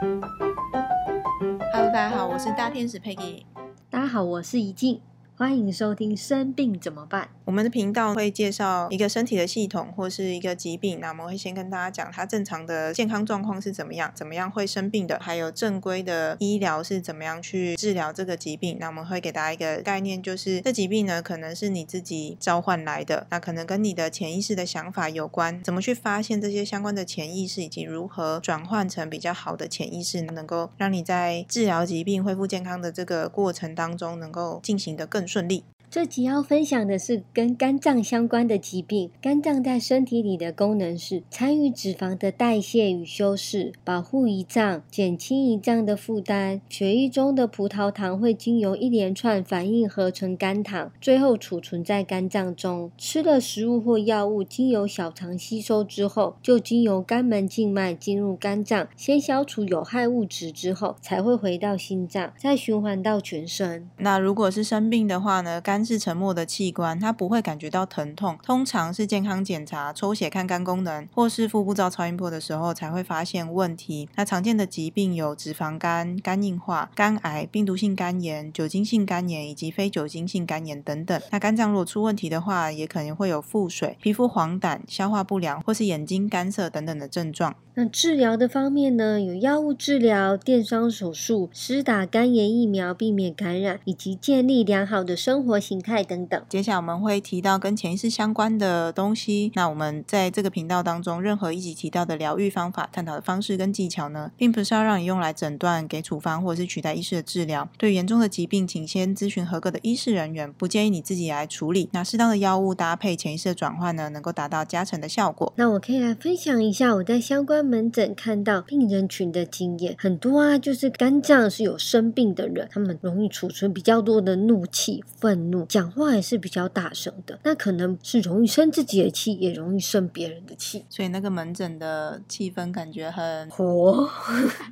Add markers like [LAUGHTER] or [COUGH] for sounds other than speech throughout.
Hello，大家好，我是大天使 Peggy。大家好，我是怡静，欢迎收听《生病怎么办》。我们的频道会介绍一个身体的系统或是一个疾病，那我们会先跟大家讲它正常的健康状况是怎么样，怎么样会生病的，还有正规的医疗是怎么样去治疗这个疾病。那我们会给大家一个概念，就是这疾病呢可能是你自己召唤来的，那可能跟你的潜意识的想法有关，怎么去发现这些相关的潜意识，以及如何转换成比较好的潜意识，能够让你在治疗疾病、恢复健康的这个过程当中，能够进行的更顺利。这集要分享的是跟肝脏相关的疾病。肝脏在身体里的功能是参与脂肪的代谢与修饰，保护胰脏，减轻胰脏的负担。血液中的葡萄糖会经由一连串反应合成肝糖，最后储存在肝脏中。吃了食物或药物，经由小肠吸收之后，就经由肝门静脉进入肝脏，先消除有害物质之后，才会回到心脏，再循环到全身。那如果是生病的话呢？肝是沉默的器官，它不会感觉到疼痛。通常是健康检查、抽血看肝功能，或是腹部照超音波的时候才会发现问题。那常见的疾病有脂肪肝、肝硬化、肝癌、病毒性肝炎、酒精性肝炎以及非酒精性肝炎等等。那肝脏如果出问题的话，也可能会有腹水、皮肤黄疸、消化不良或是眼睛干涩等等的症状。那治疗的方面呢，有药物治疗、电伤手术、施打肝炎疫苗避免感染，以及建立良好的生活形态等等。接下来我们会提到跟潜意识相关的东西。那我们在这个频道当中，任何一集提到的疗愈方法、探讨的方式跟技巧呢，并不是要让你用来诊断、给处方或者是取代医师的治疗。对严重的疾病，请先咨询合格的医师人员，不建议你自己来处理。那适当的药物搭配潜意识的转换呢，能够达到加成的效果。那我可以来分享一下我在相关门诊看到病人群的经验，很多啊，就是肝脏是有生病的人，他们容易储存比较多的怒气、愤怒，讲话也是比较大声的。那可能是容易生自己的气，也容易生别人的气，所以那个门诊的气氛感觉很火，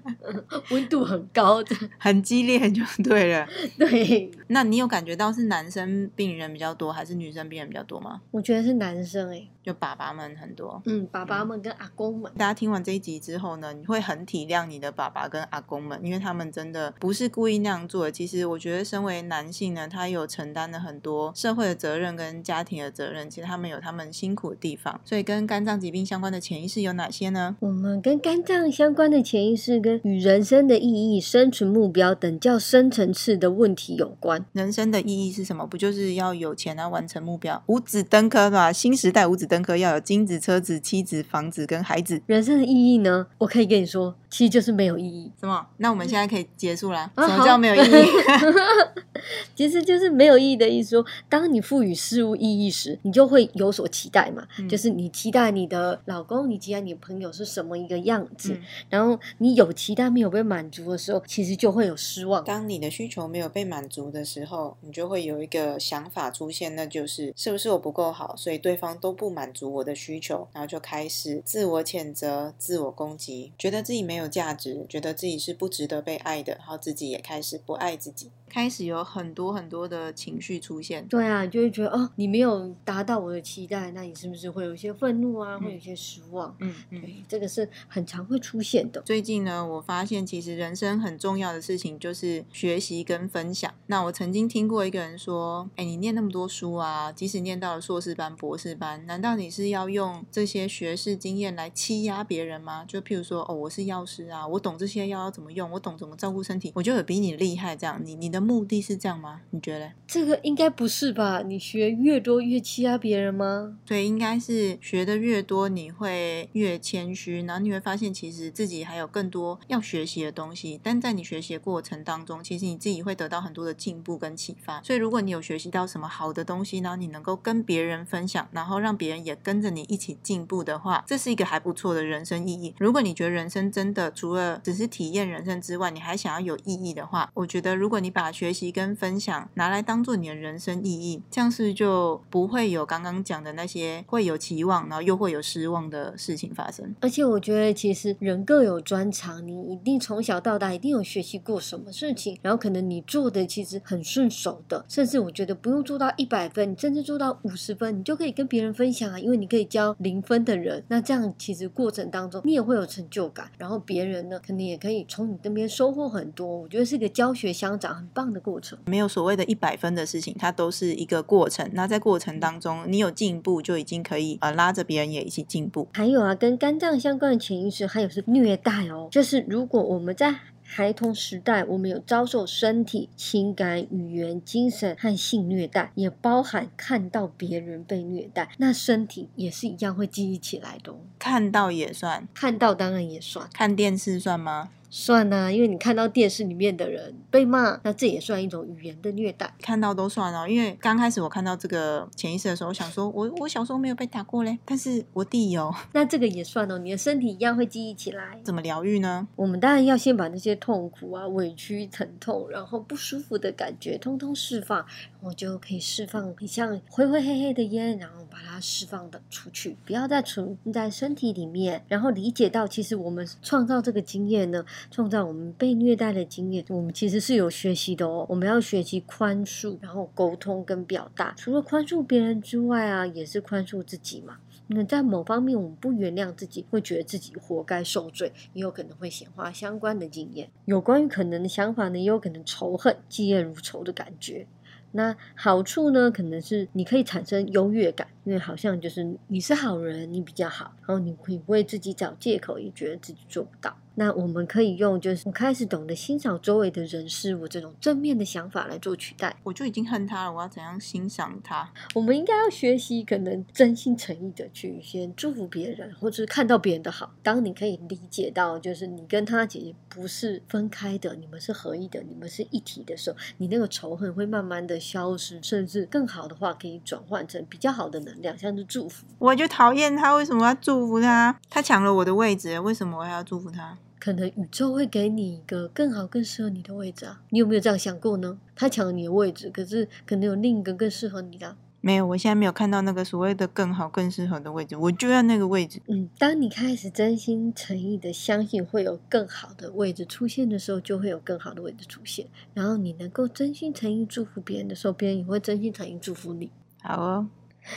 [LAUGHS] 温度很高的，很激烈 [LAUGHS] 就对了。对，那你有感觉到是男生病人比较多，还是女生病人比较多吗？我觉得是男生哎、就爸爸们很多。嗯，爸爸们跟阿公们，大家听完这一集之后呢，你会很体谅你的爸爸跟阿公们，因为他们真的不是故意那样做的。其实我觉得，身为男性呢，他有承担了很多社会的责任跟家庭的责任，其实他们有他们辛苦的地方。所以跟肝脏疾病相关的潜意识有哪些呢？我们跟肝脏相关的潜意识跟与人生的意义、生存目标等较深层次的问题有关。人生的意义是什么？不就是要有钱来完成目标？五子登科吧，新时代五子登科要有金子、车子、妻子、房子跟孩子。人生的意义呢？我可以跟你说，其实就是没有意义。什么？那我们现在可以结束了。啊什么叫没有意义？[LAUGHS] 其实就是没有意义的意思说，当你赋予事物意义时，你就会有所期待嘛。嗯就是你期待你的老公，你期待你的朋友是什么一个样子，嗯然后你有期待没有被满足的时候，其实就会有失望。当你的需求没有被满足的时候，你就会有一个想法出现，那就是是不是我不够好，所以对方都不满足我的需求，然后就开始自我谴责、自我攻击，觉得自己没没有价值，觉得自己是不值得被爱的，然后自己也开始不爱自己，开始有很多很多的情绪出现。对啊，你就会觉得哦，你没有达到我的期待，那你是不是会有一些愤怒啊，嗯会有一些失望？嗯嗯。对，这个是很常会出现的。最近呢，我发现其实人生很重要的事情就是学习跟分享。那我曾经听过一个人说：“哎，你念那么多书啊，即使念到了硕士班、博士班，难道你是要用这些学士经验来欺压别人吗？就譬如说，哦，我是药师啊，我懂这些药要怎么用，我懂怎么照顾身体，我就有比你厉害。这样，你你的目的是这样吗？你觉得？这个应该不是吧？你学越多越欺压别人吗？所以应该是学的越多，你会越谦虚，然后你会发现其实自己还有更多要学习的东西。但在你学习的过程当中，其实你自己会得到很多的进步跟启发。所以如果你有学习到什么好的东西，然后你能够跟别人分享，然后让别人也跟着你一起进步的话，这是一个还不错的人生意义。如果你觉得人生真的除了只是体验人生之外，你还想要有意义的话，我觉得如果你把学习跟分享拿来当做你的人生意义，这样是就不会有刚刚讲的那些会有期望，然后又会有失望的事情发生。而且我觉得，其实人各有专长，你一定从小到大一定有学习过什么事情，然后可能你做的其实很顺手的，甚至我觉得不用做到一百分，你甚至做到五十分，你就可以跟别人分享啊，因为你可以教零分的人，那这样其实过程当中你也会有成就感，然后别人呢肯定也可以从你那边收获很多。我觉得是一个教学相长很棒的过程。没有所谓的一百分的事情，它都是一个过程。那在过程当中，你有进步，就已经可以呃拉着别人也一起进步。还有啊，跟肝脏相关的潜意识，还有是虐待哦，就是如果我们在孩童时代，我们有遭受身体、情感、语言、精神和性虐待，也包含看到别人被虐待，那身体也是一样会记忆起来的哦。看到也算，看到当然也算。看电视算吗？算呐、因为你看到电视里面的人被骂，那这也算一种语言的虐待。看到都算哦，因为刚开始我看到这个潜意识的时候，我想说我我小时候没有被打过嘞，但是我弟有，那这个也算哦，你的身体一样会记忆起来。怎么疗愈呢？我们当然要先把那些痛苦啊、委屈、疼痛，然后不舒服的感觉，通通释放，然后就可以释放，你像灰灰黑黑的烟，然后把它释放的出去，不要再存在身体里面，然后理解到，其实我们创造这个经验呢，创造我们被虐待的经验，我们其实是有学习的哦。我们要学习宽恕，然后沟通跟表达。除了宽恕别人之外啊，也是宽恕自己嘛。那在某方面我们不原谅自己，会觉得自己活该受罪，也有可能会显化相关的经验。有关于可能的想法呢，也有可能仇恨、嫉恶如仇的感觉。那好处呢，可能是你可以产生优越感，因为好像就是你是好人，你比较好，然后你会为自己找借口，也觉得自己做不到。那我们可以用就是我开始懂得欣赏周围的人事物这种正面的想法来做取代。我就已经恨他了，我要怎样欣赏他？我们应该要学习，可能真心诚意的去先祝福别人，或者是看到别人的好。当你可以理解到，就是你跟他姐姐不是分开的，你们是合一的，你们是一体的时候，你那个仇恨会慢慢的消失，甚至更好的话可以转换成比较好的能量，像是祝福。我就讨厌他，为什么要祝福他？他抢了我的位置，为什么我还要祝福他？可能宇宙会给你一个更好、更适合你的位置啊！你有没有这样想过呢？他抢了你的位置，可是可能有另一个更适合你的啊。没有，我现在没有看到那个所谓的更好、更适合的位置，我就要那个位置。嗯，当你开始真心诚意的相信会有更好的位置出现的时候，就会有更好的位置出现。然后你能够真心诚意祝福别人的时候，别人也会真心诚意祝福你。好哦，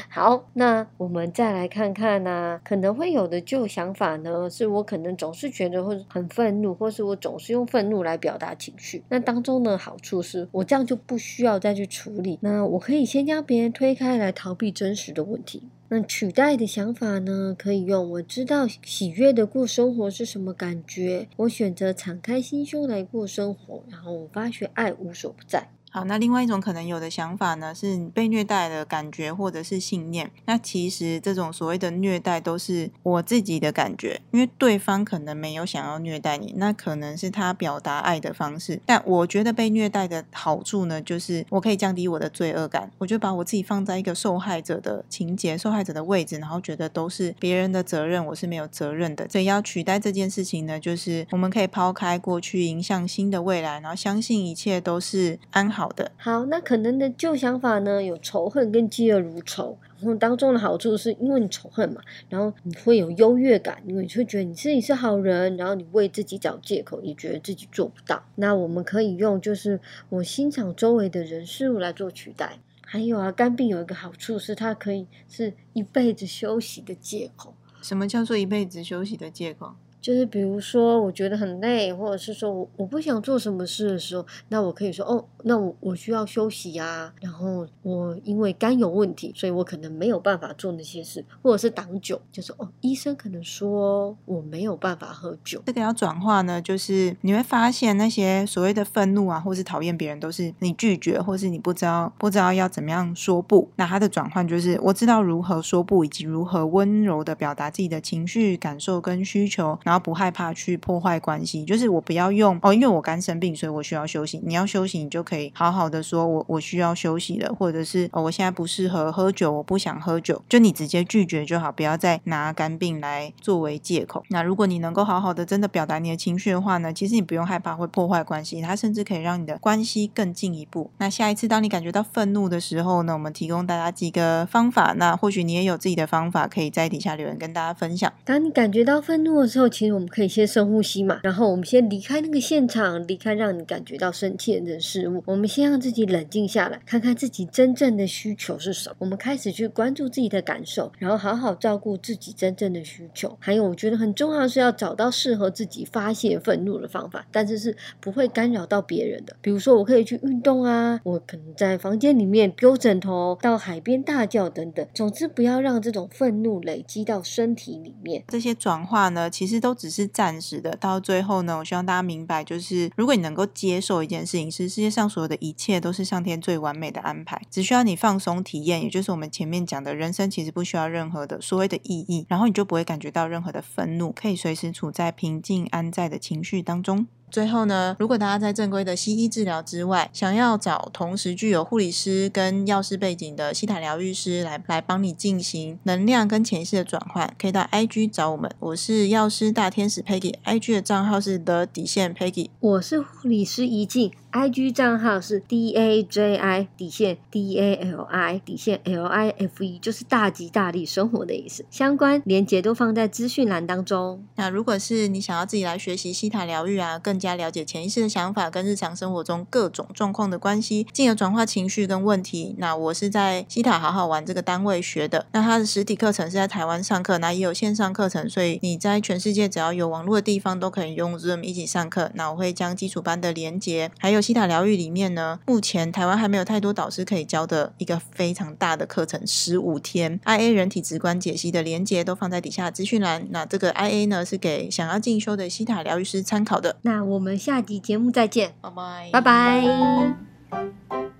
好，那我们再来看看呢、可能会有的旧想法呢，是我可能总是觉得会很愤怒，或是我总是用愤怒来表达情绪。那当中呢，好处是我这样就不需要再去处理，那我可以先将别人推开来逃避真实的问题。那取代的想法呢，可以用我知道喜悦的过生活是什么感觉，我选择敞开心胸来过生活，然后我发觉爱无所不在。好，那另外一种可能有的想法呢，是被虐待的感觉或者是信念。那其实这种所谓的虐待都是我自己的感觉，因为对方可能没有想要虐待你，那可能是他表达爱的方式。但我觉得被虐待的好处呢，就是我可以降低我的罪恶感，我就把我自己放在一个受害者的情节、受害者的位置，然后觉得都是别人的责任，我是没有责任的。所以要取代这件事情呢，就是我们可以抛开过去，迎向新的未来，然后相信一切都是安好的。好，那可能的旧想法呢，有仇恨跟嫉恶如仇。然后当中的好处是因为你仇恨嘛，然后你会有优越感，因为你会觉得你自己是好人，然后你为自己找借口，也觉得自己做不到。那我们可以用就是我欣赏周围的人事物来做取代。还有啊，肝病有一个好处是它可以是一辈子休息的借口。什么叫做一辈子休息的借口？就是比如说，我觉得很累，或者是说我我不想做什么事的时候，那我可以说哦，那我我需要休息呀、然后我因为肝有问题，所以我可能没有办法做那些事，或者是挡酒，就是哦，医生可能说我没有办法喝酒。这个要转化呢，就是你会发现那些所谓的愤怒啊，或是讨厌别人，都是你拒绝，或是你不知道不知道要怎么样说不。那它的转换就是我知道如何说不，以及如何温柔的表达自己的情绪、感受跟需求，然后不害怕去破坏关系。就是我不要用哦，因为我肝生病，所以我需要休息。你要休息，你就可以好好的说，我我需要休息了，或者是哦，我现在不适合喝酒，我不想喝酒，就你直接拒绝就好，不要再拿肝病来作为借口。那如果你能够好好的真的表达你的情绪的话呢，其实你不用害怕会破坏关系，它甚至可以让你的关系更进一步。那下一次当你感觉到愤怒的时候呢，我们提供大家几个方法。那或许你也有自己的方法，可以在底下留言跟大家分享。当你感觉到愤怒的时候，其其实我们可以先深呼吸嘛，然后我们先离开那个现场，离开让你感觉到生气的人事物。我们先让自己冷静下来，看看自己真正的需求是什么。我们开始去关注自己的感受，然后好好照顾自己真正的需求。还有，我觉得很重要的是要找到适合自己发泄愤怒的方法，但是是不会干扰到别人的。比如说，我可以去运动啊，我可能在房间里面丢枕头，到海边大叫等等。总之，不要让这种愤怒累积到身体里面。这些转化呢，其实都都只是暂时的。到最后呢，我希望大家明白，就是如果你能够接受一件事情，是世界上所有的一切都是上天最完美的安排，只需要你放松体验，也就是我们前面讲的人生其实不需要任何的所谓的意义，然后你就不会感觉到任何的愤怒，可以随时处在平静安在的情绪当中。最后呢，如果大家在正规的西医治疗之外，想要找同时具有护理师跟药师背景的西塔疗愈师来来帮你进行能量跟潜意识的转换，可以到 IG 找我们。我是药师大天使 Peggy，IG 的账号是 the 底线 Peggy。我是护理师怡静，IG 账号是 D A J I 底线 D A L I 底线 L I F E，就是大吉大利生活的意思。相关连接都放在资讯栏当中。那如果是你想要自己来学习西塔疗愈啊，更加了解潜意识的想法跟日常生活中各种状况的关系，进而转化情绪跟问题。那我是在西塔好好玩这个单位学的。那它的实体课程是在台湾上课，那也有线上课程，所以你在全世界只要有网络的地方都可以用 Zoom 一起上课。那我会将基础班的连接，还有西塔疗愈里面呢，目前台湾还没有太多导师可以教的一个非常大的课程，十五天 IA 人体直观解析的连接都放在底下资讯栏。那这个 IA 呢是给想要进修的西塔疗愈师参考的。那我们下。下集节目再见，拜拜，拜拜。